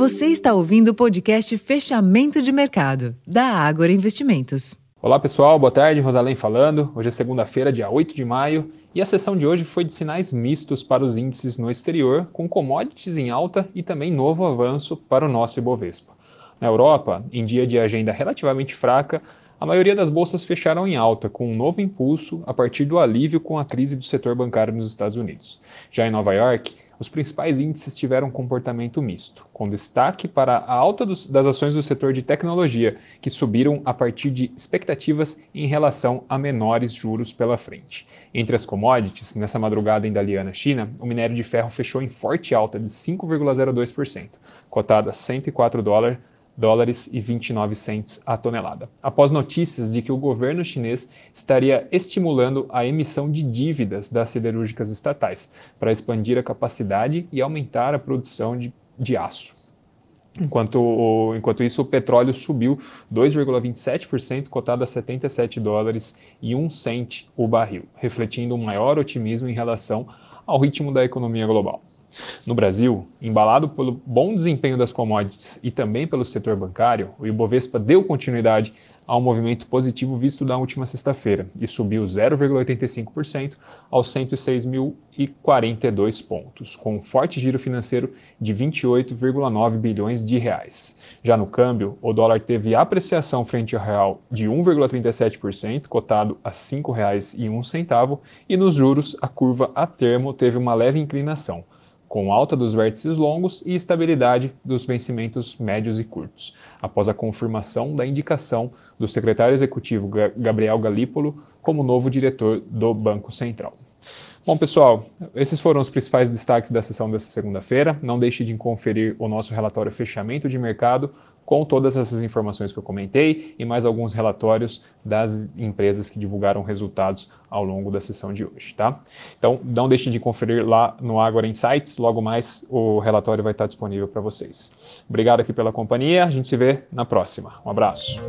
Você está ouvindo o podcast Fechamento de Mercado, da Ágora Investimentos. Olá pessoal, boa tarde, Rosalém falando. Hoje é segunda-feira, dia 8 de maio, e a sessão de hoje foi de sinais mistos para os índices no exterior, com commodities em alta e também novo avanço para o nosso Ibovespa. Na Europa, em dia de agenda relativamente fraca, a maioria das bolsas fecharam em alta, com um novo impulso a partir do alívio com a crise do setor bancário nos Estados Unidos. Já em Nova York, os principais índices tiveram um comportamento misto, com destaque para a alta dos, das ações do setor de tecnologia, que subiram a partir de expectativas em relação a menores juros pela frente. Entre as commodities, nessa madrugada em Dalian, China, o minério de ferro fechou em forte alta de 5,02%, cotado a 104 dólares dólares e 29 cents a tonelada, após notícias de que o governo chinês estaria estimulando a emissão de dívidas das siderúrgicas estatais para expandir a capacidade e aumentar a produção de, de aço. Enquanto, enquanto isso, o petróleo subiu 2,27%, cotado a 77 dólares e 1 cent o barril, refletindo um maior otimismo em relação ao ritmo da economia global. No Brasil, embalado pelo bom desempenho das commodities e também pelo setor bancário, o Ibovespa deu continuidade ao movimento positivo visto da última sexta-feira e subiu 0,85% aos 106.042 pontos, com um forte giro financeiro de 28,9 bilhões de reais. Já no câmbio, o dólar teve apreciação frente ao real de 1,37%, cotado a R$ 5,01, e nos juros, a curva a termo teve uma leve inclinação com alta dos vértices longos e estabilidade dos vencimentos médios e curtos, após a confirmação da indicação do secretário executivo Gabriel Galípolo como novo diretor do Banco Central. Bom, pessoal, esses foram os principais destaques da sessão dessa segunda-feira. Não deixe de conferir o nosso relatório fechamento de mercado com todas essas informações que eu comentei e mais alguns relatórios das empresas que divulgaram resultados ao longo da sessão de hoje, tá? Então, não deixe de conferir lá no Agora Insights. Logo mais o relatório vai estar disponível para vocês. Obrigado aqui pela companhia. A gente se vê na próxima. Um abraço.